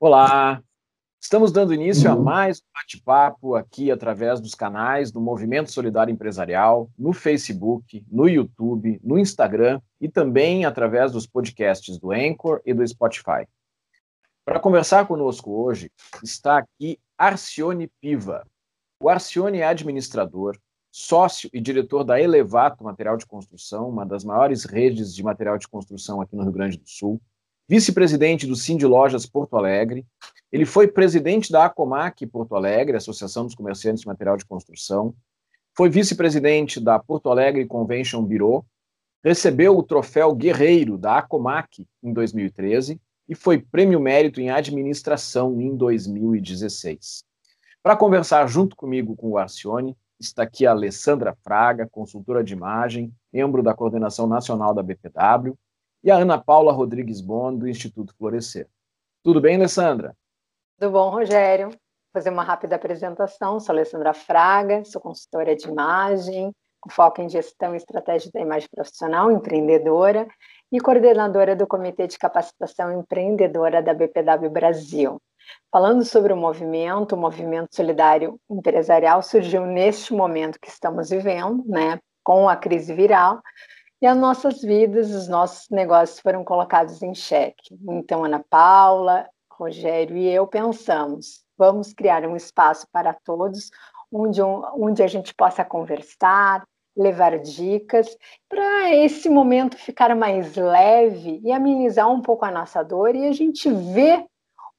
Olá! Estamos dando início a mais um bate-papo aqui através dos canais do Movimento Solidário Empresarial, no Facebook, no YouTube, no Instagram e também através dos podcasts do Anchor e do Spotify. Para conversar conosco hoje está aqui Arcione Piva. O Arcione é administrador, sócio e diretor da Elevato Material de Construção, uma das maiores redes de material de construção aqui no Rio Grande do Sul vice-presidente do Cindy Lojas Porto Alegre. Ele foi presidente da Acomac Porto Alegre, Associação dos Comerciantes de Material de Construção. Foi vice-presidente da Porto Alegre Convention Bureau. Recebeu o troféu Guerreiro da Acomac em 2013 e foi prêmio mérito em administração em 2016. Para conversar junto comigo com o Arcione, está aqui a Alessandra Fraga, consultora de imagem, membro da coordenação nacional da BPW, e a Ana Paula Rodrigues Bon, do Instituto Florescer. Tudo bem, Alessandra? Tudo bom, Rogério. Vou fazer uma rápida apresentação. Sou Alessandra Fraga, sou consultora de imagem, com foco em gestão e estratégia da imagem profissional, empreendedora e coordenadora do Comitê de Capacitação Empreendedora da BPW Brasil. Falando sobre o movimento, o movimento solidário empresarial surgiu neste momento que estamos vivendo, né, com a crise viral, e as nossas vidas, os nossos negócios foram colocados em xeque. Então, Ana Paula, Rogério e eu pensamos, vamos criar um espaço para todos, onde, onde a gente possa conversar, levar dicas, para esse momento ficar mais leve e amenizar um pouco a nossa dor e a gente ver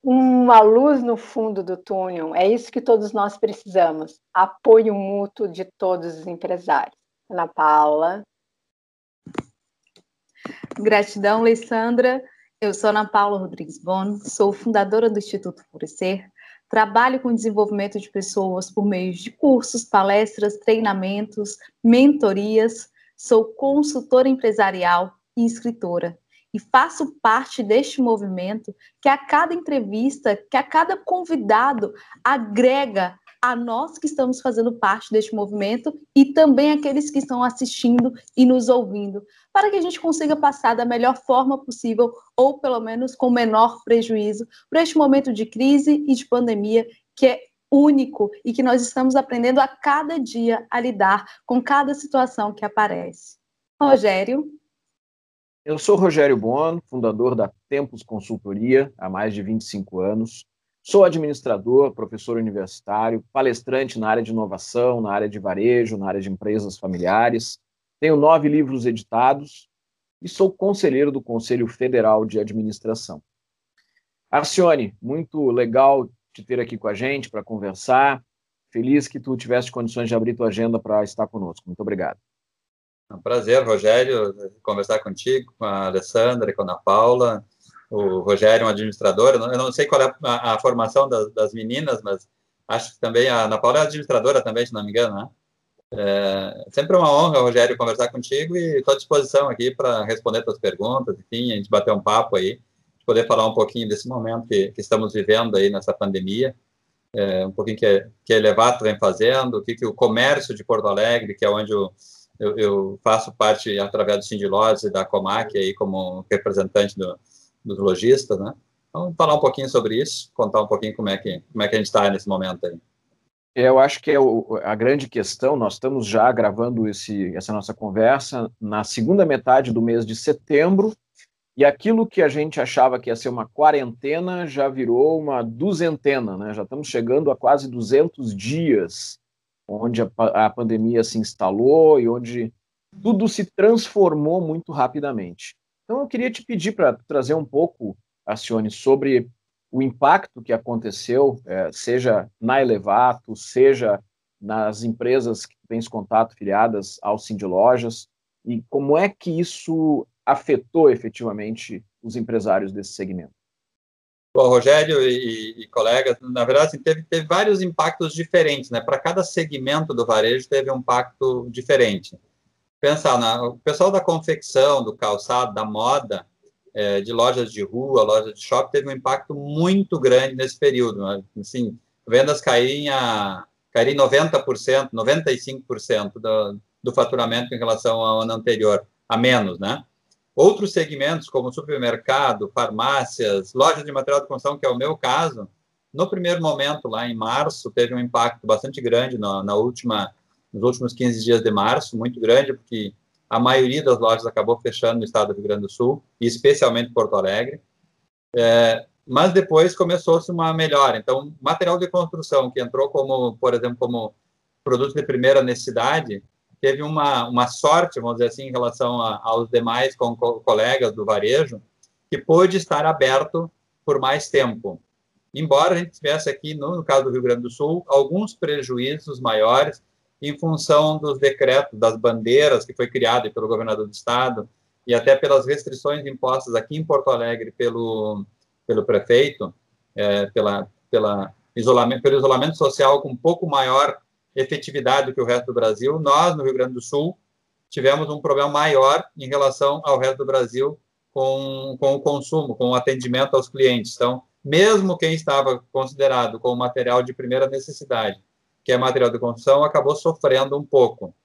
uma luz no fundo do túnel. É isso que todos nós precisamos: apoio mútuo de todos os empresários. Ana Paula. Gratidão, Alessandra. Eu sou Ana Paula Rodrigues Bono, sou fundadora do Instituto Florescer, trabalho com desenvolvimento de pessoas por meio de cursos, palestras, treinamentos, mentorias, sou consultora empresarial e escritora. E faço parte deste movimento que a cada entrevista, que a cada convidado agrega a nós que estamos fazendo parte deste movimento e também aqueles que estão assistindo e nos ouvindo, para que a gente consiga passar da melhor forma possível, ou pelo menos com menor prejuízo, por este momento de crise e de pandemia que é único e que nós estamos aprendendo a cada dia a lidar com cada situação que aparece. Rogério. Eu sou Rogério Bono, fundador da Tempos Consultoria há mais de 25 anos. Sou administrador, professor universitário, palestrante na área de inovação, na área de varejo, na área de empresas familiares. Tenho nove livros editados e sou conselheiro do Conselho Federal de Administração. Arcione, muito legal te ter aqui com a gente para conversar. Feliz que tu tivesse condições de abrir tua agenda para estar conosco. Muito obrigado. É um prazer, Rogério, conversar contigo, com a Alessandra e com a Ana Paula o Rogério é um administrador, eu não, sei qual é a, a formação das, das, meninas, mas acho que também a Ana Paula é administradora também, se não me engano, né? É sempre uma honra, Rogério, conversar contigo e estou à disposição aqui para responder suas perguntas, enfim, a gente bater um papo aí, poder falar um pouquinho desse momento que, que estamos vivendo aí nessa pandemia, é, um pouquinho que, que a Elevato vem fazendo, o que, que o comércio de Porto Alegre, que é onde eu, eu, eu faço parte através do Sindilose e da Comac aí como representante do, dos lojistas, né? Então, falar um pouquinho sobre isso, contar um pouquinho como é que, como é que a gente está nesse momento aí. Eu acho que é o, a grande questão, nós estamos já gravando esse, essa nossa conversa na segunda metade do mês de setembro, e aquilo que a gente achava que ia ser uma quarentena já virou uma duzentena, né? Já estamos chegando a quase 200 dias onde a, a pandemia se instalou e onde tudo se transformou muito rapidamente. Então, eu queria te pedir para trazer um pouco, Acione, sobre o impacto que aconteceu, é, seja na Elevato, seja nas empresas que esse contato filiadas ao Cindy Lojas, e como é que isso afetou efetivamente os empresários desse segmento. Bom, Rogério e, e colegas, na verdade, assim, teve, teve vários impactos diferentes, né? Para cada segmento do varejo teve um impacto diferente pensar, na, o pessoal da confecção, do calçado, da moda, é, de lojas de rua, lojas de shopping, teve um impacto muito grande nesse período. Né? Assim, vendas caírem, a, caírem 90%, 95% do, do faturamento em relação ao ano anterior, a menos, né? Outros segmentos, como supermercado, farmácias, lojas de material de construção, que é o meu caso, no primeiro momento, lá em março, teve um impacto bastante grande na, na última, nos últimos 15 dias de março, muito grande, porque a maioria das lojas acabou fechando no estado do Rio Grande do Sul, e especialmente Porto Alegre. É, mas depois começou-se uma melhora. Então, material de construção que entrou como, por exemplo, como produto de primeira necessidade, teve uma, uma sorte, vamos dizer assim, em relação a, aos demais com, co colegas do varejo, que pôde estar aberto por mais tempo. Embora a gente tivesse aqui, no, no caso do Rio Grande do Sul, alguns prejuízos maiores em função dos decretos, das bandeiras que foi criado pelo governador do estado e até pelas restrições impostas aqui em Porto Alegre pelo, pelo prefeito, é, pela, pela isolamento, pelo isolamento social com um pouco maior efetividade do que o resto do Brasil, nós, no Rio Grande do Sul, tivemos um problema maior em relação ao resto do Brasil com, com o consumo, com o atendimento aos clientes. Então, mesmo quem estava considerado como material de primeira necessidade, que é material de construção, acabou sofrendo um pouco.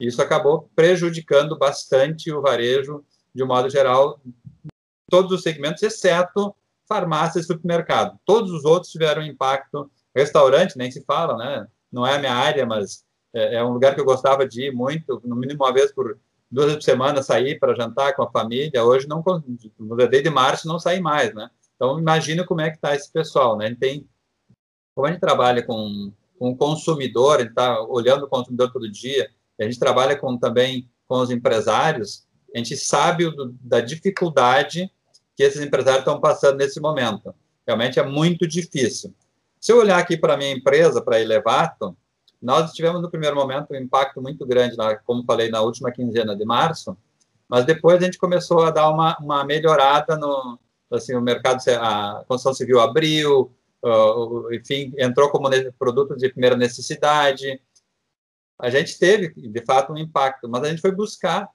Isso acabou prejudicando bastante o varejo, de um modo geral, todos os segmentos, exceto farmácia e supermercado. Todos os outros tiveram impacto. Restaurante, nem se fala, né? não é a minha área, mas é, é, um lugar que eu gostava de ir muito, no mínimo uma vez por duas vezes por semana sair para jantar com a família. Hoje não, desde março não saí mais, né? Então imagina como é que está esse pessoal, né? Tem, como a gente trabalha com, com o consumidor, está olhando o consumidor todo dia, a gente trabalha com também com os empresários, a gente sabe o, da dificuldade que esses empresários estão passando nesse momento. Realmente é muito difícil. Se eu olhar aqui para a minha empresa, para a Elevato, nós tivemos no primeiro momento um impacto muito grande, na, como falei, na última quinzena de março, mas depois a gente começou a dar uma, uma melhorada no assim, o mercado, a construção civil abriu, uh, enfim, entrou como produto de primeira necessidade. A gente teve, de fato, um impacto, mas a gente foi buscar.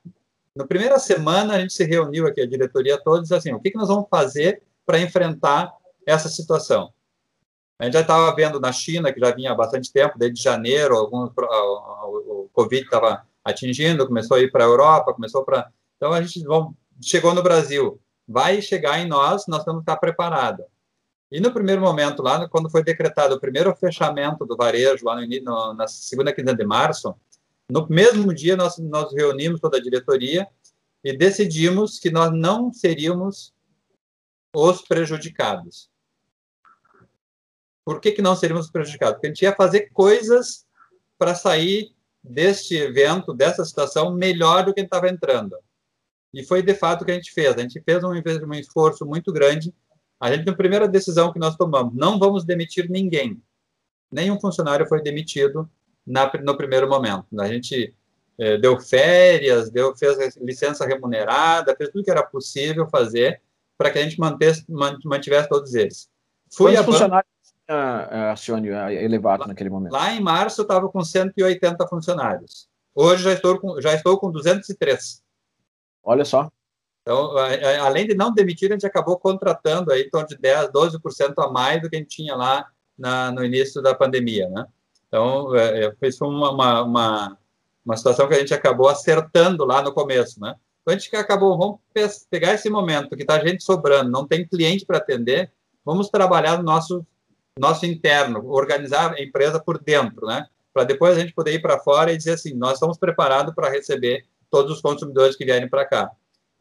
Na primeira semana, a gente se reuniu aqui, a diretoria disse assim, o que, que nós vamos fazer para enfrentar essa situação? A gente já estava vendo na China, que já vinha há bastante tempo, desde janeiro, alguns, o Covid estava atingindo, começou a ir para a Europa, começou para. Então a gente chegou no Brasil, vai chegar em nós, nós temos que estar preparados. E no primeiro momento, lá quando foi decretado o primeiro fechamento do varejo, lá no, no, na segunda quinzena de março, no mesmo dia nós, nós reunimos toda a diretoria e decidimos que nós não seríamos os prejudicados por que, que não seríamos prejudicados? Porque a gente ia fazer coisas para sair deste evento, dessa situação, melhor do que estava entrando. E foi de fato o que a gente fez. A gente fez um, um esforço muito grande. A gente, na primeira decisão que nós tomamos, não vamos demitir ninguém. Nenhum funcionário foi demitido na, no primeiro momento. A gente eh, deu férias, deu, fez licença remunerada, fez tudo que era possível fazer para que a gente mantesse, mantivesse todos eles. Fui Quantos funcionários a Cione a Elevato naquele momento? Lá em março eu estava com 180 funcionários. Hoje já estou com, já estou com 203. Olha só. Então, além de não demitir, a gente acabou contratando aí em torno de 10, 12% a mais do que a gente tinha lá na, no início da pandemia, né? Então, é, é foi uma, uma, uma, uma situação que a gente acabou acertando lá no começo, né? Então, a gente acabou, vamos pegar esse momento que está gente sobrando, não tem cliente para atender, vamos trabalhar no nosso nosso interno, organizar a empresa por dentro, né? Para depois a gente poder ir para fora e dizer assim, nós estamos preparados para receber todos os consumidores que vierem para cá.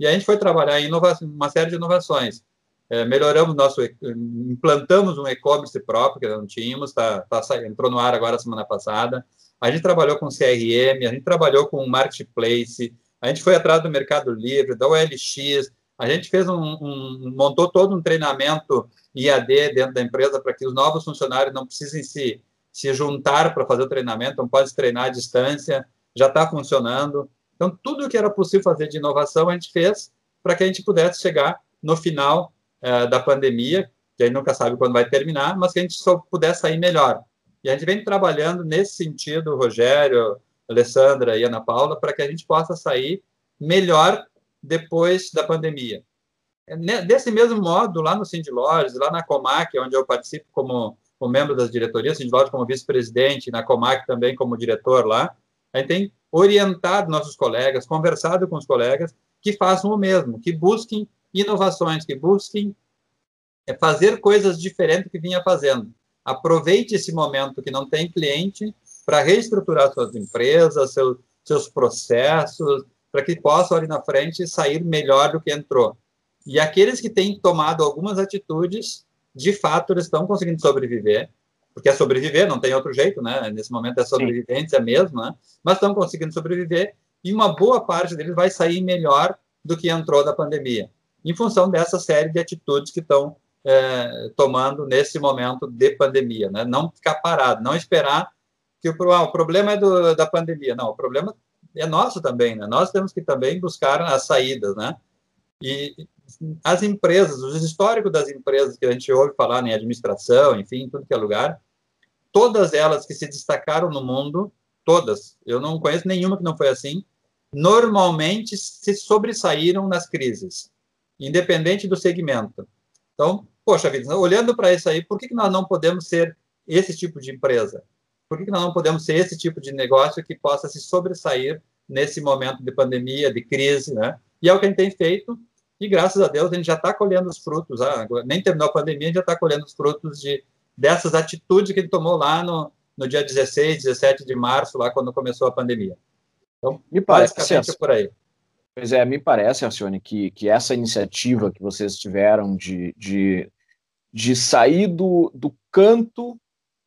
E a gente foi trabalhar em uma série de inovações. É, melhoramos nosso, implantamos um e-commerce próprio que não tínhamos, tá, tá, entrou no ar agora semana passada. A gente trabalhou com CRM, a gente trabalhou com marketplace, a gente foi atrás do Mercado Livre, da OLX, a gente fez um, um montou todo um treinamento IAD dentro da empresa para que os novos funcionários não precisem se, se juntar para fazer o treinamento, não pode treinar à distância, já está funcionando. Então, tudo o que era possível fazer de inovação, a gente fez para que a gente pudesse chegar no final eh, da pandemia, que a gente nunca sabe quando vai terminar, mas que a gente só pudesse sair melhor. E a gente vem trabalhando nesse sentido, Rogério, Alessandra e Ana Paula, para que a gente possa sair melhor depois da pandemia. É, desse mesmo modo, lá no Cindy Lojas, lá na Comac, onde eu participo como, como membro das diretorias, Cindy Lojas como vice-presidente, na Comac também como diretor lá, a gente tem orientado nossos colegas, conversado com os colegas, que façam o mesmo, que busquem inovações, que busquem é, fazer coisas diferentes do que vinha fazendo. Aproveite esse momento que não tem cliente para reestruturar suas empresas, seu, seus processos, para que possam ali na frente sair melhor do que entrou. E aqueles que têm tomado algumas atitudes, de fato, eles estão conseguindo sobreviver, porque é sobreviver, não tem outro jeito, né? Nesse momento é sobrevivência Sim. mesmo, né? Mas estão conseguindo sobreviver e uma boa parte deles vai sair melhor do que entrou da pandemia, em função dessa série de atitudes que estão é, tomando nesse momento de pandemia, né? Não ficar parado, não esperar que o, ah, o problema é do, da pandemia, não, o problema é nosso também, né? Nós temos que também buscar as saídas, né? E as empresas, os históricos das empresas que a gente ouve falar em administração, enfim, em tudo que é lugar, todas elas que se destacaram no mundo, todas, eu não conheço nenhuma que não foi assim, normalmente se sobressaíram nas crises, independente do segmento. Então, poxa vida, olhando para isso aí, por que, que nós não podemos ser esse tipo de empresa? Por que, que nós não podemos ser esse tipo de negócio que possa se sobressair nesse momento de pandemia, de crise, né? E é o que a gente tem feito, e graças a Deus a gente já está colhendo os frutos, ah, nem terminou a pandemia, a gente já está colhendo os frutos de, dessas atitudes que ele tomou lá no, no dia 16, 17 de março, lá quando começou a pandemia. Então, me parece que por aí. Pois é, me parece, Arcione, que, que essa iniciativa que vocês tiveram de, de, de sair do, do canto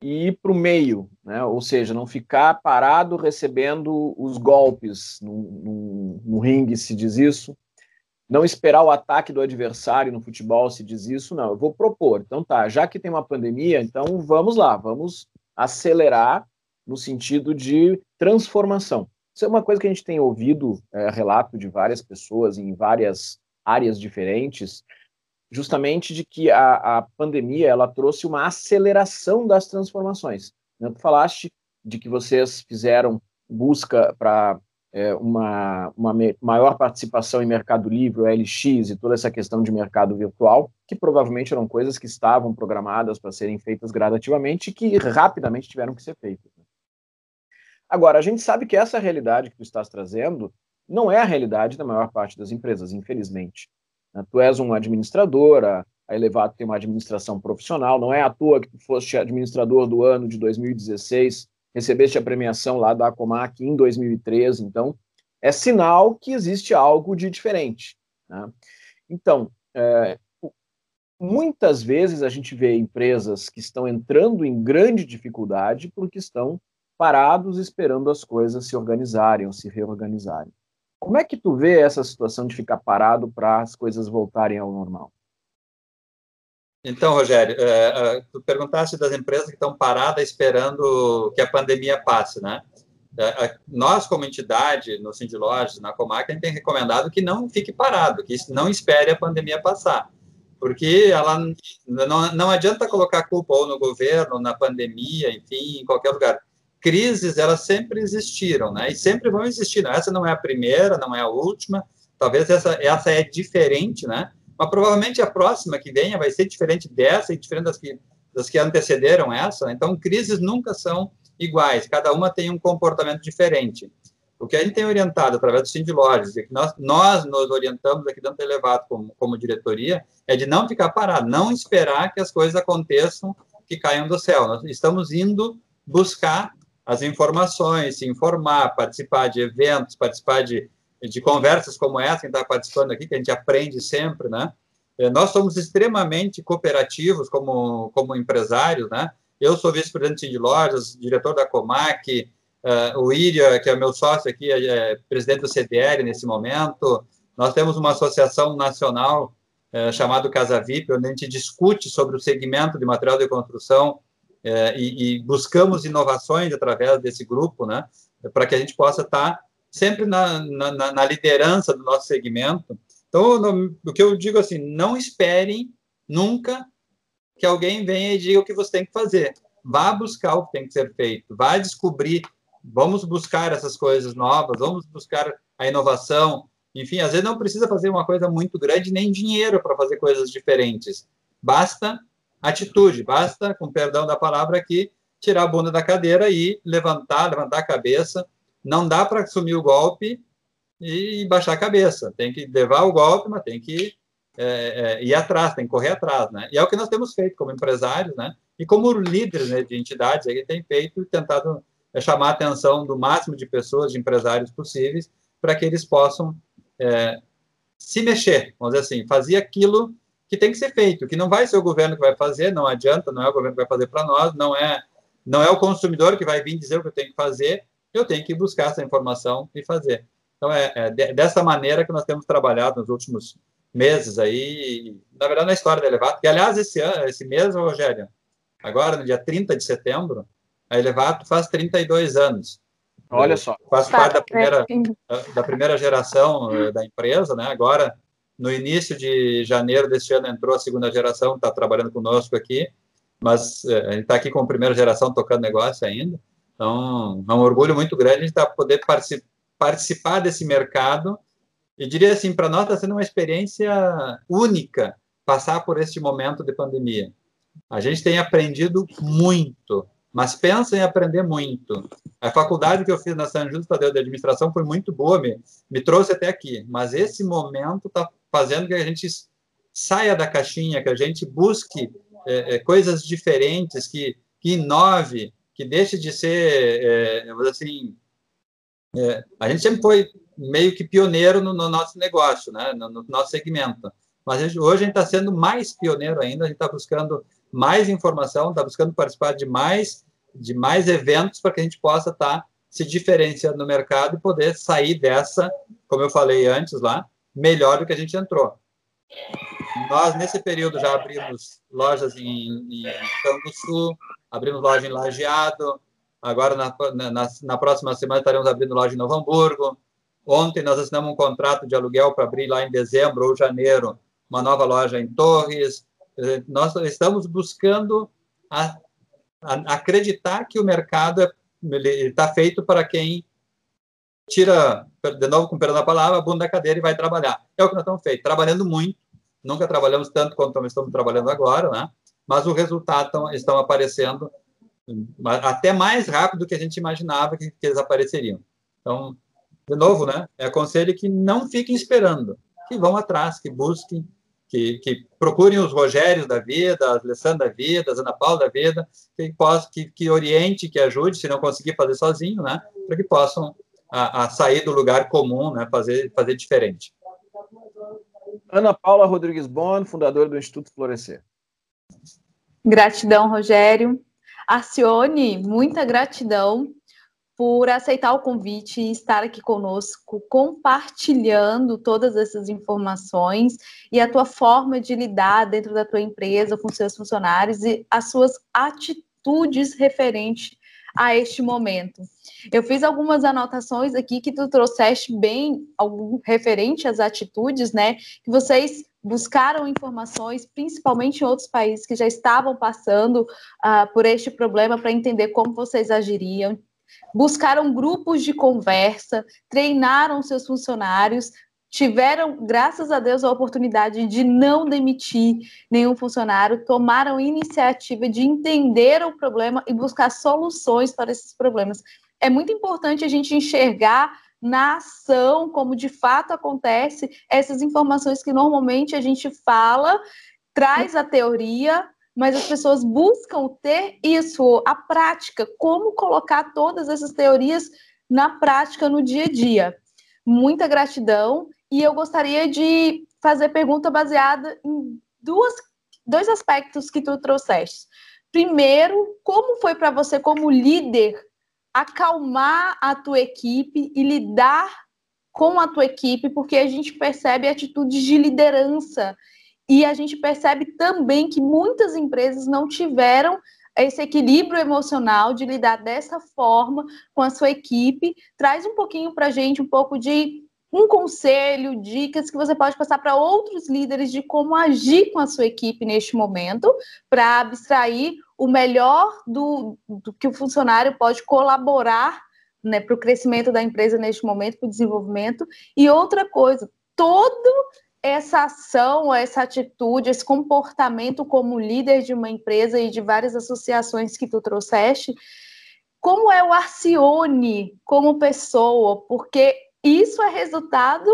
e ir para o meio, né? ou seja, não ficar parado recebendo os golpes no, no, no ringue, se diz isso, não esperar o ataque do adversário no futebol, se diz isso, não, eu vou propor. Então tá, já que tem uma pandemia, então vamos lá, vamos acelerar no sentido de transformação. Isso é uma coisa que a gente tem ouvido é, relato de várias pessoas em várias áreas diferentes, justamente de que a, a pandemia ela trouxe uma aceleração das transformações. Tu falaste de que vocês fizeram busca para é, uma, uma maior participação em Mercado Livre, o LX e toda essa questão de mercado virtual, que provavelmente eram coisas que estavam programadas para serem feitas gradativamente e que rapidamente tiveram que ser feitas. Né? Agora, a gente sabe que essa realidade que tu estás trazendo não é a realidade da maior parte das empresas, infelizmente. Né? Tu és um administrador, a Elevado tem uma administração profissional, não é à toa que tu foste administrador do ano de 2016, recebeste a premiação lá da Acomac em 2013, então é sinal que existe algo de diferente. Né? Então, é, muitas vezes a gente vê empresas que estão entrando em grande dificuldade porque estão parados esperando as coisas se organizarem ou se reorganizarem. Como é que tu vê essa situação de ficar parado para as coisas voltarem ao normal? Então, Rogério, é, é, tu perguntaste das empresas que estão paradas esperando que a pandemia passe, né? É, nós, como entidade, no Cindy Lojas, na Comac, a gente tem recomendado que não fique parado, que não espere a pandemia passar, porque ela não, não adianta colocar culpa ou no governo, na pandemia, enfim, em qualquer lugar crises elas sempre existiram, né? E sempre vão existir. Essa não é a primeira, não é a última. Talvez essa essa é diferente, né? Mas provavelmente a próxima que venha vai ser diferente dessa e diferente das que das que antecederam essa. Então crises nunca são iguais. Cada uma tem um comportamento diferente. O que a gente tem orientado através do Cindy Lojas, e que nós, nós nos orientamos aqui dentro do Elevado como, como diretoria, é de não ficar parado, não esperar que as coisas aconteçam, que caiam do céu. Nós estamos indo buscar as informações, se informar, participar de eventos, participar de, de conversas como essa, que está participando aqui, que a gente aprende sempre, né? É, nós somos extremamente cooperativos como, como empresários, né? Eu sou vice-presidente de lojas, diretor da Comac, uh, o Iria, que é meu sócio aqui, é, é presidente do CDL nesse momento. Nós temos uma associação nacional chamada Casa VIP, onde a gente discute sobre o segmento de material de construção e, e, buscamos inovações através desse grupo, né, para que a gente possa estar sempre na, na, na liderança do nosso segmento. Então, no, o que eu digo assim, não esperem nunca que alguém venha e diga o que você tem que fazer. Vá buscar o que tem que ser feito, vá descobrir, vamos buscar essas coisas novas, vamos buscar a inovação. Enfim, às vezes não precisa fazer uma coisa muito grande, nem dinheiro para fazer coisas diferentes. Basta atitude. Basta, com perdão da palavra aqui, tirar a bunda da cadeira e levantar, levantar a cabeça. Não dá para assumir o golpe e baixar a cabeça. Tem que levar o golpe, mas tem que é, é, ir atrás, tem que correr atrás, né? E é o que nós temos feito como empresários, né? E como líderes né, de entidades, ele tem feito e tentado é, chamar a atenção do máximo de pessoas, de empresários possíveis, para que eles possam é, se mexer, vamos dizer assim, fazer aquilo que tem que ser feito, que não vai ser o governo que vai fazer, não adianta, não é o governo que vai fazer para nós, não é não é o consumidor que vai vir dizer o que eu tenho que fazer, eu tenho que buscar essa informação e fazer. Então, é, é dessa maneira que nós temos trabalhado nos últimos meses aí, na verdade, na história da Elevato, que, aliás, esse, ano, esse mês, Rogério, agora, no dia 30 de setembro, a Elevato faz 32 anos. Olha só. Faz parte da primeira, da primeira geração eh, da empresa, né? Agora, no início de janeiro deste ano, entrou a segunda geração, está trabalhando conosco aqui, mas eh, a gente está aqui com a primeira geração tocando negócio ainda. Então, é um orgulho muito grande tá, poder participar desse mercado. E diria assim, para nós está sendo uma experiência única passar por este momento de pandemia. A gente tem aprendido muito, mas pensa em aprender muito. A faculdade que eu fiz na São Justo Tadeu de Administração foi muito boa, me, me trouxe até aqui. Mas esse momento está fazendo que a gente saia da caixinha, que a gente busque é, é, coisas diferentes, que, que inove, que deixe de ser, é, assim, é, a gente sempre foi meio que pioneiro no, no nosso negócio, né, no, no, nosso segmento. Mas gente, hoje a gente está sendo mais pioneiro ainda, a gente está buscando mais informação, está buscando participar de mais, de mais eventos para que a gente possa estar tá se diferenciando no mercado e poder sair dessa, como eu falei antes lá, melhor do que a gente entrou. Nós, nesse período, já abrimos lojas em, em Sul, abrimos loja em Lajeado, agora na, na, na, próxima semana estaremos abrindo loja em Novo Hamburgo. Ontem nós assinamos um contrato de aluguel para abrir lá em dezembro ou janeiro uma nova loja em Torres. Nós estamos buscando a, a, acreditar que o mercado está feito para quem tira, de novo com perdão da palavra, a bunda da cadeira e vai trabalhar. É o que nós estamos feito, trabalhando muito, nunca trabalhamos tanto quanto estamos trabalhando agora, né? Mas o resultado estão, estão aparecendo até mais rápido do que a gente imaginava que, que eles apareceriam. Então, de novo, né? É aconselho que não fiquem esperando, que vão atrás, que busquem, que, que procurem os Rogérios da vida, a Alessandra da vida, a Ana Paula da vida, que, possa, que, que oriente, que ajude, se não conseguir fazer sozinho, né? Para que possam a, a, sair do lugar comum, né? Fazer, fazer diferente. Ana Paula Rodrigues Bon, fundadora do Instituto Florescer. Gratidão, Rogério. Arcione, muita gratidão por aceitar o convite e estar aqui conosco, compartilhando todas essas informações e a tua forma de lidar dentro da tua empresa com seus funcionários e as suas atitudes referentes a este momento. Eu fiz algumas anotações aqui que tu trouxeste bem algum, referente às atitudes, né? Que vocês buscaram informações, principalmente em outros países que já estavam passando uh, por este problema, para entender como vocês agiriam. Buscaram grupos de conversa, treinaram seus funcionários, tiveram, graças a Deus, a oportunidade de não demitir nenhum funcionário, tomaram iniciativa de entender o problema e buscar soluções para esses problemas é muito importante a gente enxergar na ação, como de fato acontece, essas informações que normalmente a gente fala, traz a teoria, mas as pessoas buscam ter isso, a prática, como colocar todas essas teorias na prática no dia a dia. Muita gratidão e eu gostaria de fazer pergunta baseada em duas, dois aspectos que tu trouxeste. Primeiro, como foi para você como líder acalmar a tua equipe e lidar com a tua equipe, porque a gente percebe atitudes de liderança e a gente percebe também que muitas empresas não tiveram esse equilíbrio emocional de lidar dessa forma com a sua equipe. Traz um pouquinho para a gente um pouco de um conselho, dicas que você pode passar para outros líderes de como agir com a sua equipe neste momento, para abstrair o melhor do, do que o funcionário pode colaborar né, para o crescimento da empresa neste momento, para o desenvolvimento. E outra coisa, toda essa ação, essa atitude, esse comportamento como líder de uma empresa e de várias associações que tu trouxeste, como é o Arcione como pessoa, porque isso é resultado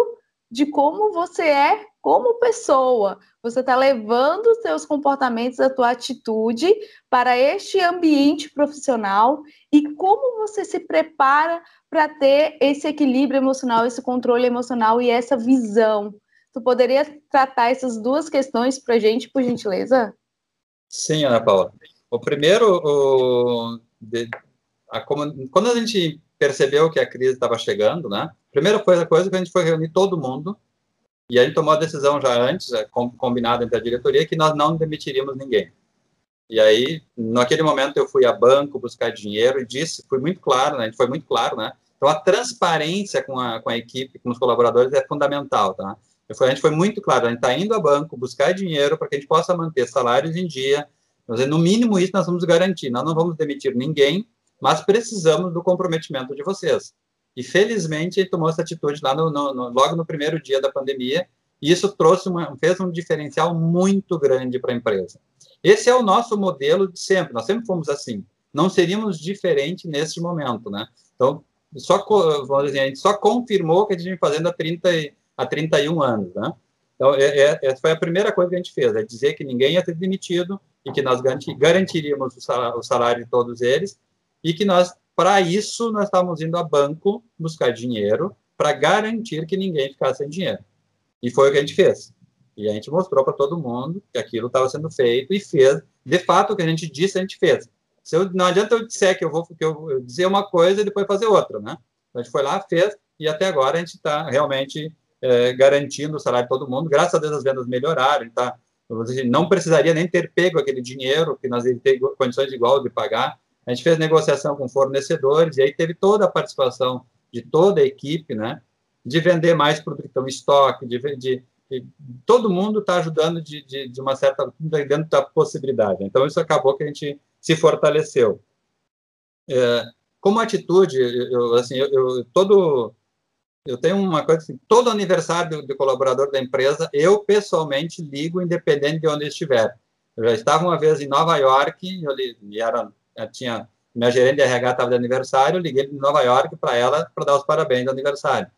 de como você é como pessoa. Você está levando os seus comportamentos, a tua atitude para este ambiente profissional e como você se prepara para ter esse equilíbrio emocional, esse controle emocional e essa visão. Tu poderia tratar essas duas questões para a gente, por gentileza? Sim, Ana Paula. O primeiro, o, de, a, quando a gente percebeu que a crise estava chegando, né? Primeira coisa, coisa que a gente foi reunir todo mundo e a gente tomou a decisão já antes, é, combinada entre a diretoria, que nós não demitiríamos ninguém. E aí, naquele momento, eu fui a banco buscar dinheiro e disse, fui muito claro, né? A gente foi muito claro, né? Então, a transparência com a, com a equipe, com os colaboradores é fundamental, tá? a gente foi muito claro, a gente está indo a banco buscar dinheiro para que a gente possa manter salários em dia. No mínimo, isso nós vamos garantir. Nós não vamos demitir ninguém, mas precisamos do comprometimento de vocês. E felizmente tomou essa atitude lá no, no, no, logo no primeiro dia da pandemia, e isso trouxe uma, fez um diferencial muito grande para a empresa. Esse é o nosso modelo de sempre, nós sempre fomos assim. Não seríamos diferente nesse momento, né? Então, só, vamos dizer, a gente só confirmou que a gente vem fazendo há, 30, há 31 anos, né? Então, é, é, essa foi a primeira coisa que a gente fez, é dizer que ninguém ia ser demitido e que nós garantiríamos o salário, o salário de todos eles e que nós para isso, nós estávamos indo a banco buscar dinheiro para garantir que ninguém ficasse sem dinheiro. E foi o que a gente fez. E a gente mostrou para todo mundo que aquilo estava sendo feito e fez. De fato, o que a gente disse, a gente fez. Se eu, não adianta eu dizer que eu vou que eu, eu dizer uma coisa e depois fazer outra, né? Então, a gente foi lá, fez, e até agora a gente está realmente é, garantindo o salário de todo mundo. Graças a Deus as vendas melhoraram, tá? Não precisaria nem ter pego aquele dinheiro, que nós temos condições igual de pagar, a gente fez negociação com fornecedores e aí teve toda a participação de toda a equipe, né? De vender mais produto que estão em estoque, de, de, de todo mundo está ajudando de, de, de, uma certa dentro da possibilidade. Então isso acabou que a gente se fortaleceu. É, como atitude, eu, assim, eu, eu, todo eu tenho uma coisa assim, todo aniversário de colaborador da empresa, eu pessoalmente ligo, independente de onde estiver. Eu já estava uma vez em Nova York, e era tinha minha gerente de RH estava de aniversário, liguei de Nova York para ela para dar os parabéns do aniversário.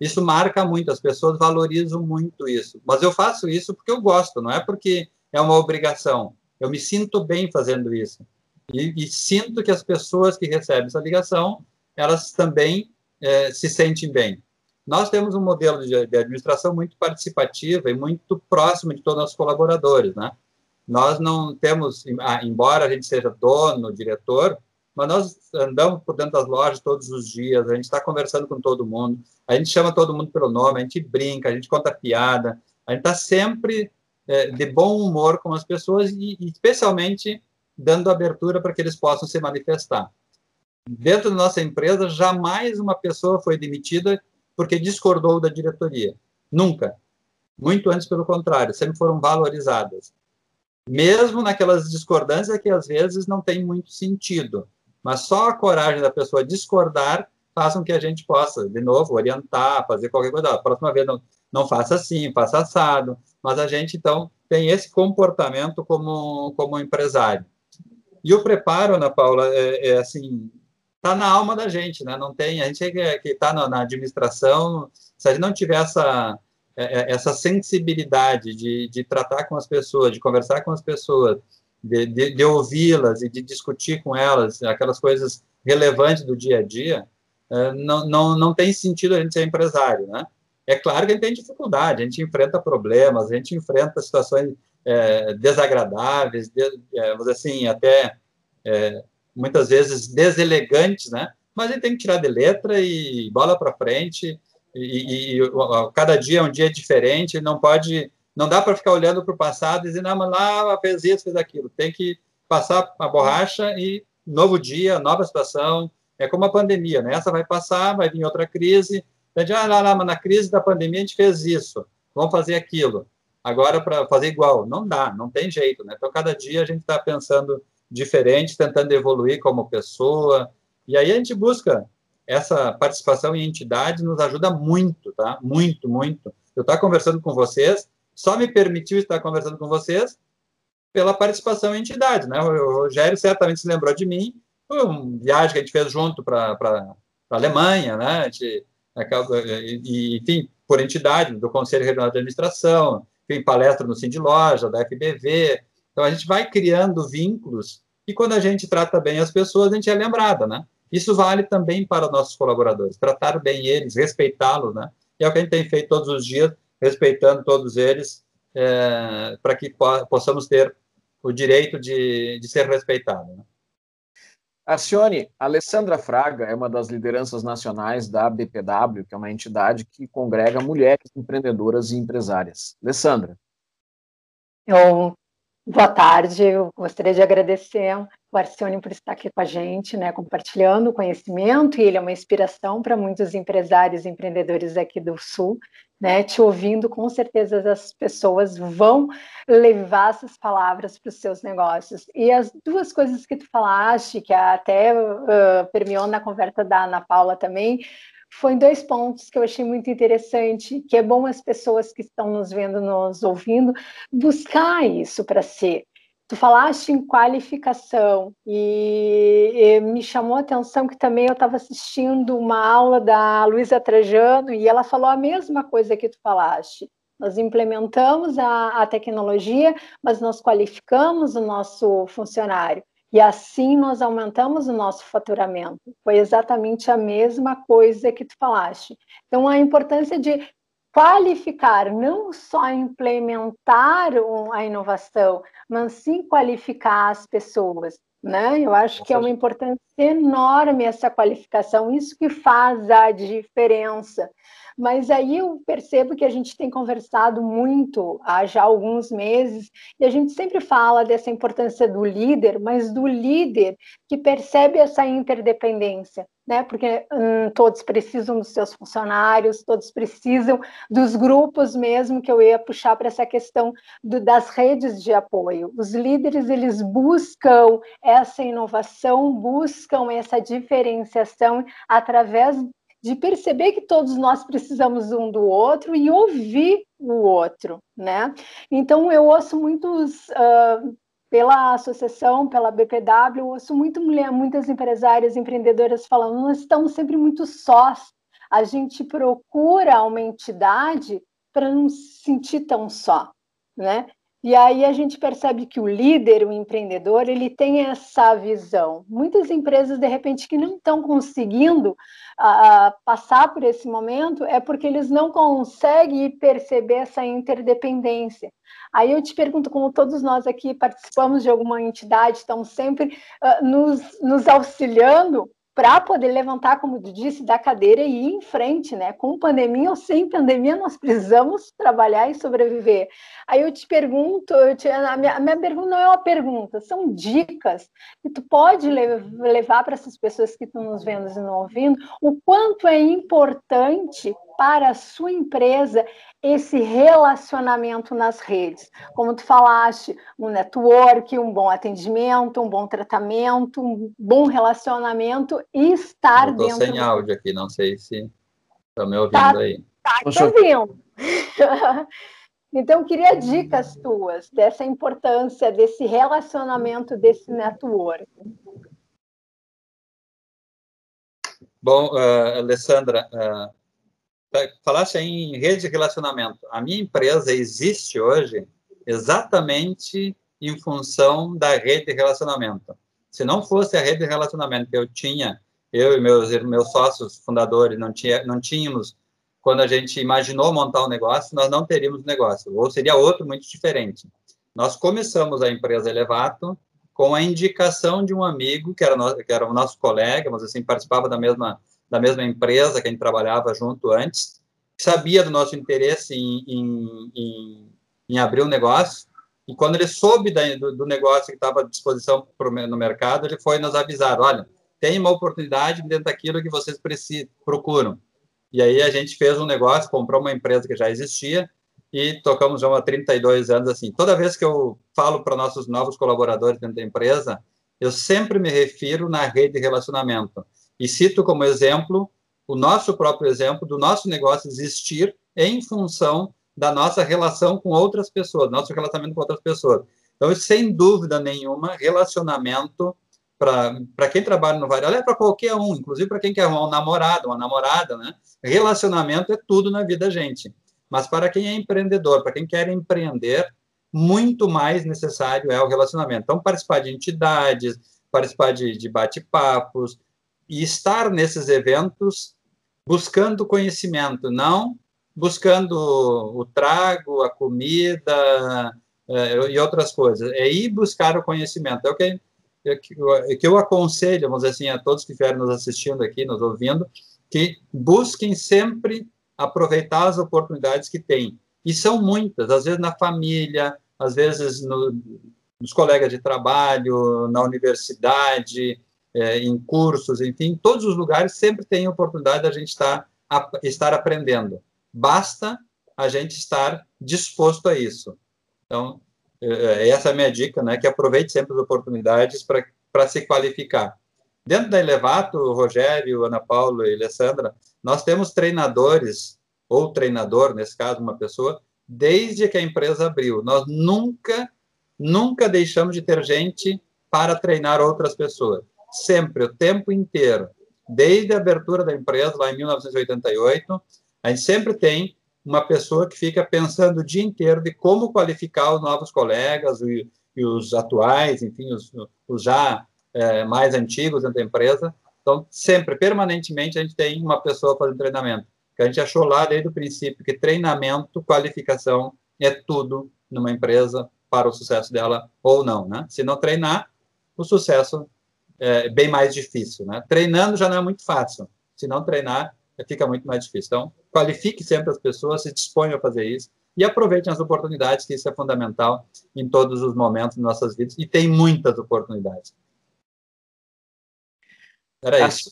Isso marca muito, as pessoas valorizam muito isso. Mas eu faço isso porque eu gosto, não é porque é uma obrigação. Eu me sinto bem fazendo isso. E, e sinto que as pessoas que recebem essa ligação, elas também é, se sentem bem. Nós temos um modelo de, de administração muito participativa e muito próximo de todos os nossos colaboradores, né? Nós não temos, ah, embora a gente seja dono, diretor, mas nós andamos por dentro das lojas todos os dias, a gente está conversando com todo mundo, a gente chama todo mundo pelo nome, a gente brinca, a gente conta piada, a gente está sempre é, de bom humor com as pessoas e, e especialmente dando abertura para que eles possam se manifestar. Dentro da nossa empresa, jamais uma pessoa foi demitida porque discordou da diretoria. Nunca. Muito antes, pelo contrário, sempre foram valorizadas mesmo naquelas discordâncias que às vezes não tem muito sentido. Mas só a coragem da pessoa discordar faz com que a gente possa, de novo, orientar, fazer qualquer coisa. A próxima vez não, não faça assim, faça assado. Mas a gente, então, tem esse comportamento como, como empresário. E o preparo, Ana Paula, é, é assim, está na alma da gente, né? Não tem, a gente que está na, na administração, se a gente não tiver essa é, é, essa sensibilidade de, de tratar com as pessoas, de conversar com as pessoas, de, de, de ouvi-las e de discutir com elas aquelas coisas relevantes do dia a dia, é, não, não, não tem sentido a gente ser empresário, né? É claro que a gente tem dificuldade, a gente enfrenta problemas, a gente enfrenta situações é, desagradáveis, de, é, assim, até é, muitas vezes deselegantes, né? Mas a gente tem que tirar de letra e bola para frente e, e, cada dia é um dia diferente, não pode, não dá para ficar olhando para o passado e dizer, não, mas lá fez isso, fez aquilo. Tem que passar a borracha e novo dia, nova situação. É como a pandemia, né? Essa vai passar, vai vir outra crise. Gente, ah, lá, lá, mas na crise da pandemia a gente fez isso, vamos fazer aquilo. Agora, para fazer igual, não dá, não tem jeito, né? Então, cada dia a gente está pensando diferente, tentando evoluir como pessoa, e aí a gente busca essa participação em entidades nos ajuda muito, tá? Muito, muito. Eu estar conversando com vocês, só me permitiu estar conversando com vocês pela participação em entidades, né? O Rogério certamente se lembrou de mim, foi uma viagem que a gente fez junto para a Alemanha, né? A gente e, enfim, por entidade, do Conselho Regional de Administração, enfim, palestra no de Loja, da FBV. Então, a gente vai criando vínculos e quando a gente trata bem as pessoas, a gente é lembrada, né? Isso vale também para os nossos colaboradores, tratar bem eles, respeitá-los, né? E é o que a gente tem feito todos os dias, respeitando todos eles, é, para que possamos ter o direito de, de ser respeitado. Né? Arcione, Alessandra Fraga é uma das lideranças nacionais da BPW, que é uma entidade que congrega mulheres empreendedoras e empresárias. Alessandra. Eu Boa tarde, eu gostaria de agradecer o Arcione por estar aqui com a gente, né, compartilhando o conhecimento, e ele é uma inspiração para muitos empresários e empreendedores aqui do Sul, né, te ouvindo, com certeza as pessoas vão levar essas palavras para os seus negócios. E as duas coisas que tu falaste, que até uh, permeou na conversa da Ana Paula também, foi dois pontos que eu achei muito interessante, que é bom as pessoas que estão nos vendo, nos ouvindo, buscar isso para si. Tu falaste em qualificação e, e, me chamou a atenção que também eu estava assistindo uma aula da Luísa Trajano e ela falou a mesma coisa que tu falaste. Nós implementamos a, a tecnologia, mas nós qualificamos o nosso funcionário. E assim nós aumentamos o nosso faturamento. Foi exatamente a mesma coisa que tu falaste. Então, a importância de qualificar, não só implementar a inovação, mas sim qualificar as pessoas. Né? Eu acho que é uma importância enorme essa qualificação, isso que faz a diferença. Mas aí eu percebo que a gente tem conversado muito há já alguns meses, e a gente sempre fala dessa importância do líder, mas do líder que percebe essa interdependência, né? Porque hum, todos precisam dos seus funcionários, todos precisam dos grupos mesmo que eu ia puxar para essa questão do, das redes de apoio. Os líderes eles buscam essa inovação, buscam essa diferenciação através de perceber que todos nós precisamos um do outro e ouvir o outro, né? Então eu ouço muitos uh, pela associação, pela BPW, eu ouço muito mulher, muitas empresárias, empreendedoras falando, nós estamos sempre muito sós. A gente procura uma entidade para não se sentir tão só, né? E aí a gente percebe que o líder, o empreendedor, ele tem essa visão. Muitas empresas, de repente, que não estão conseguindo uh, passar por esse momento, é porque eles não conseguem perceber essa interdependência. Aí eu te pergunto, como todos nós aqui participamos de alguma entidade, estamos sempre uh, nos, nos auxiliando, para poder levantar, como disse, da cadeira e ir em frente, né? Com pandemia ou sem pandemia, nós precisamos trabalhar e sobreviver. Aí eu te pergunto, eu te, a, minha, a, minha, pergunta não é uma pergunta, são dicas que tu pode levar para essas pessoas que estão nos vendo e não ouvindo, o quanto é importante para a sua empresa esse relacionamento nas redes. Como tu falaste, um network, um bom atendimento, um bom tratamento, um bom relacionamento e estar Eu dentro. sem áudio aqui, não sei se estão me ouvindo tá, aí. Tá te ouvindo. então, eu queria dicas tuas dessa importância desse relacionamento, desse network. Bom, uh, Alessandra, uh, falasse em rede de relacionamento. A minha empresa existe hoje exatamente em função da rede de relacionamento. Se não fosse a rede de relacionamento que eu tinha, eu e meus meus sócios fundadores não tinha não tínhamos quando a gente imaginou montar um negócio, nós não teríamos negócio, ou seria outro muito diferente. Nós começamos a empresa Elevato com a indicação de um amigo que era, no, que era o nosso colega, mas assim participava da mesma da mesma empresa que a gente trabalhava junto antes, sabia do nosso interesse em, em, em, em abrir um negócio, e quando ele soube da, do, do, negócio que estava à disposição pro, no mercado, ele foi nos avisar, olha, tem uma oportunidade dentro daquilo que vocês precisam, procuram. E aí a gente fez um negócio, comprou uma empresa que já existia, e tocamos já há 32 anos assim. Toda vez que eu falo para nossos novos colaboradores dentro da empresa, eu sempre me refiro na rede de relacionamento. E cito como exemplo o nosso próprio exemplo do nosso negócio existir em função da nossa relação com outras pessoas, nosso relacionamento com outras pessoas. Então, sem dúvida nenhuma, relacionamento para quem trabalha no varejo, é para qualquer um, inclusive para quem quer um namorado, uma namorada, né? Relacionamento é tudo na vida da gente. Mas para quem é empreendedor, para quem quer empreender, muito mais necessário é o relacionamento. Então, participar de entidades, participar de, de bate-papos e estar nesses eventos buscando conhecimento, não buscando o trago, a comida é, e outras coisas. É ir buscar o conhecimento. É o que, é que, é eu aconselho, vamos dizer assim, a todos que estiverem nos assistindo aqui, nos ouvindo, que busquem sempre aproveitar as oportunidades que têm. E são muitas, às vezes na família, às vezes no, nos colegas de trabalho, na universidade, é, em cursos, enfim, todos os lugares sempre tem oportunidade da gente estar, a, estar aprendendo. Basta a gente estar disposto a isso. Então, é, essa é a minha dica, né? Que aproveite sempre as oportunidades para se qualificar. Dentro da Elevato, Rogério, Ana Paula e Alessandra, nós temos treinadores, ou treinador, nesse caso, uma pessoa, desde que a empresa abriu. Nós nunca, nunca deixamos de ter gente para treinar outras pessoas. Sempre, o tempo inteiro. Desde a abertura da empresa, lá em 1988, a gente sempre tem uma pessoa que fica pensando o dia inteiro de como qualificar os novos colegas e, e os atuais, enfim, os, os já é, mais antigos dentro da empresa. Então, sempre, permanentemente, a gente tem uma pessoa fazendo treinamento que a gente achou lá desde o princípio que treinamento, qualificação é tudo numa empresa para o sucesso dela ou não, né? Se não treinar, o sucesso é bem mais difícil, né? Treinando já não é muito fácil. Se não treinar, fica muito mais difícil. Então, qualifique sempre as pessoas, se disponha a fazer isso e aproveitem as oportunidades, que isso é fundamental em todos os momentos de nossas vidas e tem muitas oportunidades. Era isso.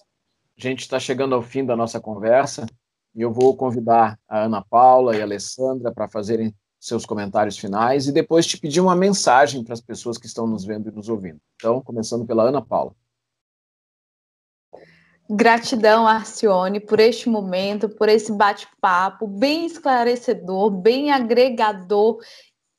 A gente está chegando ao fim da nossa conversa. E eu vou convidar a Ana Paula e a Alessandra para fazerem seus comentários finais e depois te pedir uma mensagem para as pessoas que estão nos vendo e nos ouvindo. Então, começando pela Ana Paula. Gratidão, Arcione, por este momento, por esse bate-papo bem esclarecedor, bem agregador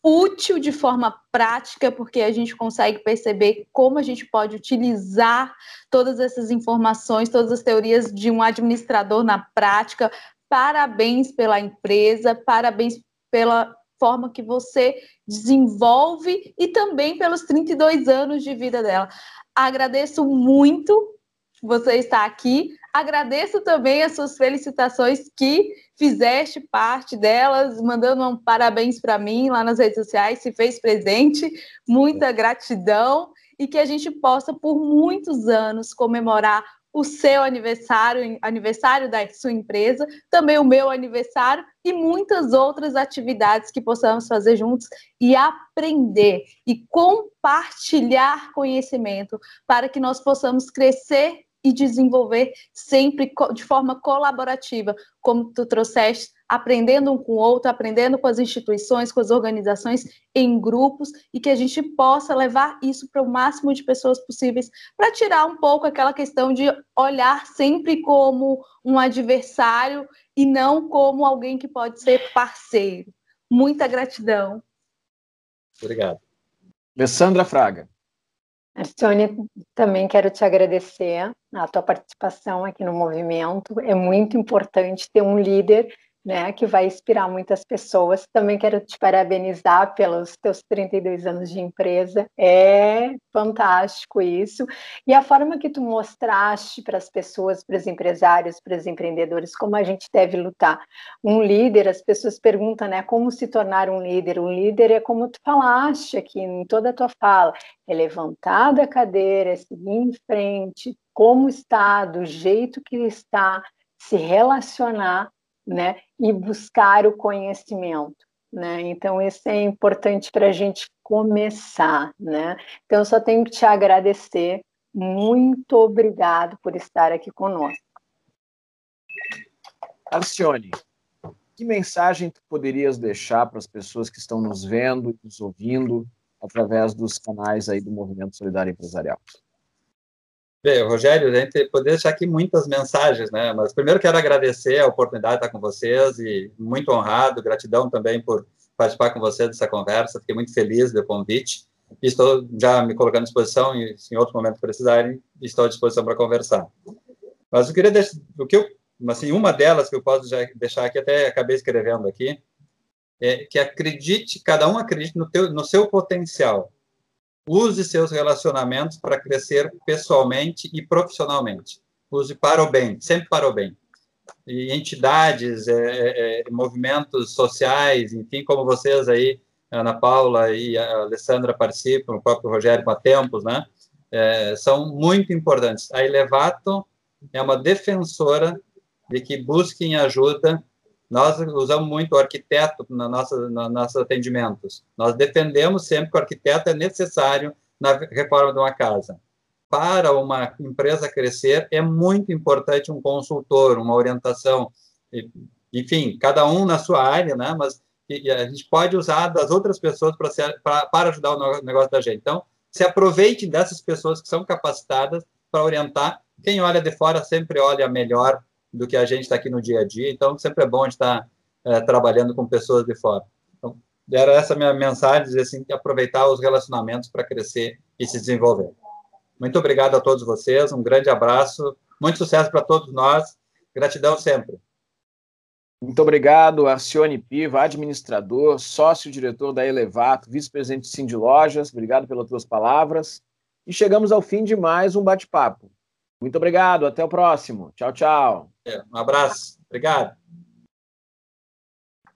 útil de forma prática, porque a gente consegue perceber como a gente pode utilizar todas essas informações, todas as teorias de um administrador na prática. Parabéns pela empresa, parabéns pela forma que você desenvolve e também pelos 32 anos de vida dela. Agradeço muito você estar aqui. Agradeço também as suas felicitações que fizeste parte delas, mandando um parabéns para mim lá nas redes sociais, se fez presente. Muita gratidão e que a gente possa, por muitos anos, comemorar o seu aniversário, aniversário da sua empresa, também o meu aniversário e muitas outras atividades que possamos fazer juntos e aprender e compartilhar conhecimento para que nós possamos crescer e desenvolver sempre de forma colaborativa, como tu trouxeste, aprendendo um com o outro, aprendendo com as instituições, com as organizações, em grupos, e que a gente possa levar isso para o máximo de pessoas possíveis, para tirar um pouco aquela questão de olhar sempre como um adversário e não como alguém que pode ser parceiro. Muita gratidão. Obrigado. Alessandra Fraga. Sônia, também quero te agradecer a tua participação aqui no movimento. É muito importante ter um líder né, que vai inspirar muitas pessoas. Também quero te parabenizar pelos teus 32 anos de empresa. É fantástico isso. E a forma que tu mostraste para as pessoas, para os empresários, para os empreendedores, como a gente deve lutar. Um líder, as pessoas perguntam, né, como se tornar um líder? Um líder é como tu falaste aqui em toda a tua fala, é levantar da cadeira, é seguir em frente, como está, do jeito que está, se relacionar né, e buscar o conhecimento. Né? Então, isso é importante para a gente começar. Né? Então, eu só tenho que te agradecer. Muito obrigado por estar aqui conosco. Alcione, que mensagem tu poderias deixar para as pessoas que estão nos vendo e nos ouvindo através dos canais aí do Movimento Solidário Empresarial? Bem, Rogério, a gente poderia deixar aqui muitas mensagens, né? Mas primeiro quero agradecer a oportunidade de estar com vocês e muito honrado, gratidão também por participar com vocês dessa conversa. Fiquei muito feliz do convite. estou já me colocando à disposição e se em outro momento precisarem, estou à disposição para conversar. Mas eu queria deixar, o que eu, assim, uma delas que eu posso deixar aqui, até acabei escrevendo aqui, é que acredite, cada um acredite no, teu, no seu potencial. Use seus relacionamentos para crescer pessoalmente e profissionalmente. Use para o bem, sempre para o bem. E entidades, é, é, é movimentos sociais, enfim, como vocês aí, Ana Paula e a Alessandra participam, o próprio Rogério com a Tempos, né? É, são muito importantes. A Elevato é uma defensora de que busquem ajuda. Nós usamos muito o arquiteto na nossa, nos nossos atendimentos. Nós defendemos sempre que o arquiteto é necessário na reforma de uma casa. Para uma empresa crescer, é muito importante um consultor, uma orientação, enfim, cada um na sua área, né? Mas a gente pode usar das outras pessoas para ajudar o negócio da gente. Então, se aproveite dessas pessoas que são capacitadas para orientar. Quem olha de fora sempre olha melhor do que a gente está aqui no dia a dia, então sempre é bom estar é, trabalhando com pessoas de fora. Então, era essa minha mensagem, dizer assim, aproveitar os relacionamentos para crescer e se desenvolver. Muito obrigado a todos vocês, um grande abraço, muito sucesso para todos nós, gratidão sempre. Muito obrigado, Arcione Piva, administrador, sócio-diretor da Elevato, vice-presidente de Cindy Lojas. Obrigado pelas tuas palavras. E chegamos ao fim de mais um bate-papo. Muito obrigado, até o próximo. Tchau, tchau. É, um abraço, obrigado.